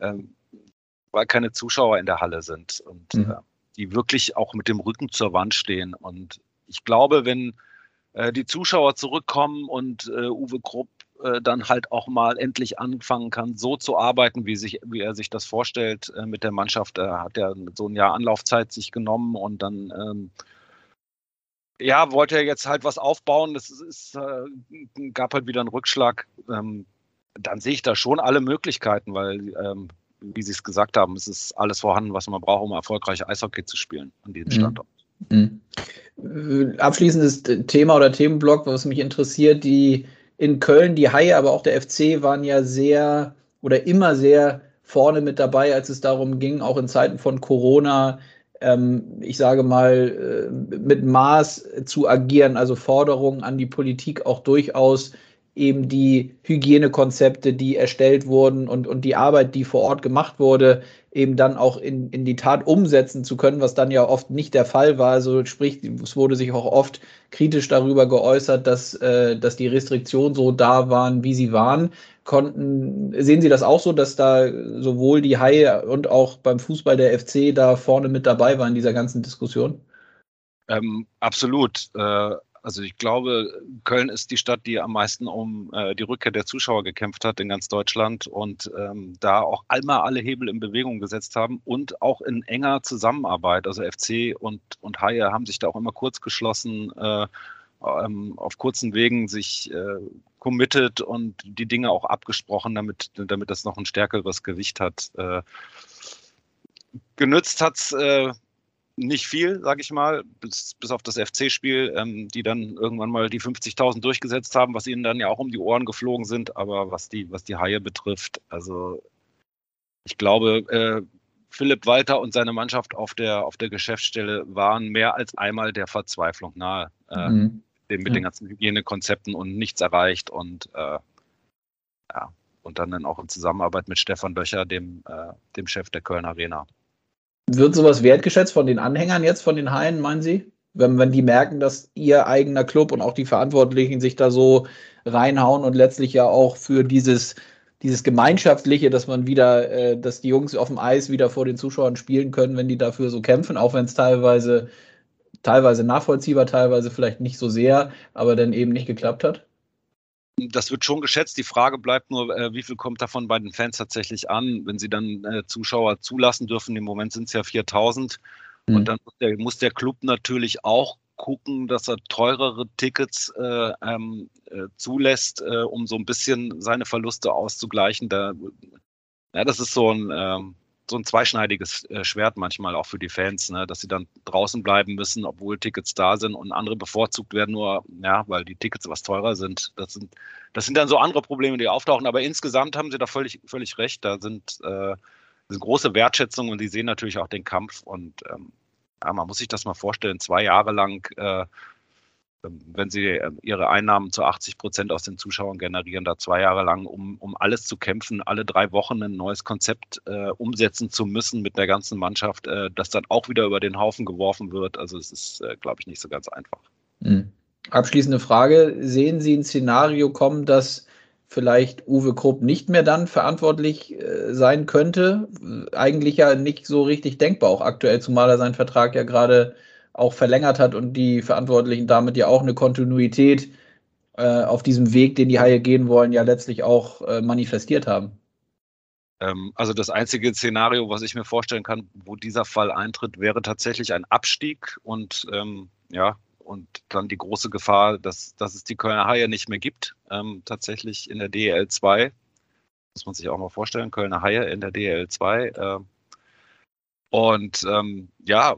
S4: ähm, weil keine Zuschauer in der Halle sind. Und mhm. äh, die wirklich auch mit dem Rücken zur Wand stehen. Und ich glaube, wenn äh, die Zuschauer zurückkommen und äh, Uwe Krupp äh, dann halt auch mal endlich anfangen kann, so zu arbeiten, wie, sich, wie er sich das vorstellt äh, mit der Mannschaft. Er hat ja so ein Jahr Anlaufzeit sich genommen und dann ähm, ja, wollte er jetzt halt was aufbauen. Das ist, ist äh, gab halt wieder einen Rückschlag. Ähm, dann sehe ich da schon alle Möglichkeiten, weil ähm, wie Sie es gesagt haben, es ist alles vorhanden, was man braucht, um erfolgreich Eishockey zu spielen an diesem mhm. Standort. Mhm.
S1: Abschließendes Thema oder Themenblock, was mich interessiert, die in Köln, die Haie, aber auch der FC waren ja sehr oder immer sehr vorne mit dabei, als es darum ging, auch in Zeiten von Corona, ähm, ich sage mal, äh, mit Maß zu agieren, also Forderungen an die Politik auch durchaus eben die Hygienekonzepte, die erstellt wurden und, und die Arbeit, die vor Ort gemacht wurde, eben dann auch in, in die Tat umsetzen zu können, was dann ja oft nicht der Fall war. Also sprich, es wurde sich auch oft kritisch darüber geäußert, dass, äh, dass die Restriktionen so da waren, wie sie waren. Konnten, sehen Sie das auch so, dass da sowohl die Haie und auch beim Fußball der FC da vorne mit dabei waren in dieser ganzen Diskussion?
S4: Ähm, absolut. Äh, also ich glaube, Köln ist die Stadt, die am meisten um äh, die Rückkehr der Zuschauer gekämpft hat in ganz Deutschland und ähm, da auch einmal alle Hebel in Bewegung gesetzt haben und auch in enger Zusammenarbeit. Also FC und, und Haie haben sich da auch immer kurz geschlossen, äh, ähm, auf kurzen Wegen sich äh, committed und die Dinge auch abgesprochen, damit, damit das noch ein stärkeres Gewicht hat. Äh, genützt hat es äh, nicht viel, sage ich mal, bis, bis auf das FC-Spiel, ähm, die dann irgendwann mal die 50.000 durchgesetzt haben, was ihnen dann ja auch um die Ohren geflogen sind. Aber was die, was die Haie betrifft, also ich glaube, äh, Philipp Walter und seine Mannschaft auf der, auf der Geschäftsstelle waren mehr als einmal der Verzweiflung nahe, äh, mhm. mit ja. den ganzen Hygienekonzepten und nichts erreicht und äh, ja, und dann, dann auch in Zusammenarbeit mit Stefan Löcher, dem, äh, dem Chef der Köln Arena.
S1: Wird sowas wertgeschätzt von den Anhängern jetzt, von den Haien, meinen Sie? Wenn, wenn die merken, dass ihr eigener Club und auch die Verantwortlichen sich da so reinhauen und letztlich ja auch für dieses, dieses Gemeinschaftliche, dass man wieder, äh, dass die Jungs auf dem Eis wieder vor den Zuschauern spielen können, wenn die dafür so kämpfen, auch wenn es teilweise, teilweise nachvollziehbar, teilweise vielleicht nicht so sehr, aber dann eben nicht geklappt hat?
S4: Das wird schon geschätzt. Die Frage bleibt nur, äh, wie viel kommt davon bei den Fans tatsächlich an, wenn sie dann äh, Zuschauer zulassen dürfen. Im Moment sind es ja 4000. Mhm. Und dann muss der, muss der, Club natürlich auch gucken, dass er teurere Tickets äh, ähm, äh, zulässt, äh, um so ein bisschen seine Verluste auszugleichen. Da, ja, das ist so ein ähm, so ein zweischneidiges äh, Schwert manchmal auch für die Fans, ne? dass sie dann draußen bleiben müssen, obwohl Tickets da sind und andere bevorzugt werden, nur ja, weil die Tickets was teurer sind. Das sind, das sind dann so andere Probleme, die auftauchen. Aber insgesamt haben sie da völlig, völlig recht. Da sind, äh, sind große Wertschätzung und die sehen natürlich auch den Kampf. Und ähm, ja, man muss sich das mal vorstellen, zwei Jahre lang äh, wenn sie äh, ihre Einnahmen zu 80 Prozent aus den Zuschauern generieren, da zwei Jahre lang, um, um alles zu kämpfen, alle drei Wochen ein neues Konzept äh, umsetzen zu müssen mit der ganzen Mannschaft, äh, das dann auch wieder über den Haufen geworfen wird. Also es ist, äh, glaube ich, nicht so ganz einfach.
S1: Mhm. Abschließende Frage. Sehen Sie ein Szenario kommen, dass vielleicht Uwe Krupp nicht mehr dann verantwortlich äh, sein könnte? Eigentlich ja nicht so richtig denkbar, auch aktuell, zumal er seinen Vertrag ja gerade auch verlängert hat und die Verantwortlichen damit ja auch eine Kontinuität äh, auf diesem Weg, den die Haie gehen wollen, ja letztlich auch äh, manifestiert haben.
S4: Ähm, also das einzige Szenario, was ich mir vorstellen kann, wo dieser Fall eintritt, wäre tatsächlich ein Abstieg und ähm, ja, und dann die große Gefahr, dass, dass es die Kölner Haie nicht mehr gibt, ähm, tatsächlich in der DL 2. Muss man sich auch mal vorstellen, Kölner Haie in der DL 2. Äh, und ähm, ja,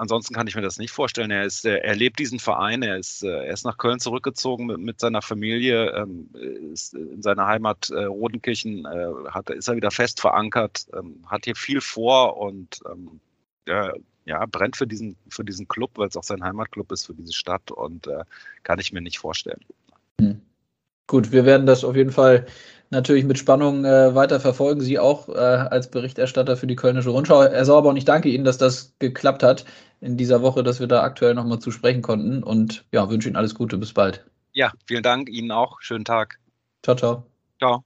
S4: ansonsten kann ich mir das nicht vorstellen. Er, ist, er lebt diesen Verein, er ist, äh, er ist nach Köln zurückgezogen mit, mit seiner Familie, ähm, ist in seiner Heimat äh, Rodenkirchen, äh, hat, ist er wieder fest verankert, ähm, hat hier viel vor und ähm, ja, ja, brennt für diesen, für diesen Club, weil es auch sein Heimatclub ist, für diese Stadt und äh, kann ich mir nicht vorstellen.
S1: Hm. Gut, wir werden das auf jeden Fall natürlich mit Spannung äh, weiter verfolgen. Sie auch äh, als Berichterstatter für die Kölnische Rundschau. Herr Sauber, und ich danke Ihnen, dass das geklappt hat in dieser Woche, dass wir da aktuell nochmal zu sprechen konnten. Und ja, wünsche Ihnen alles Gute. Bis bald.
S4: Ja, vielen Dank. Ihnen auch. Schönen Tag.
S1: Ciao, ciao. Ciao.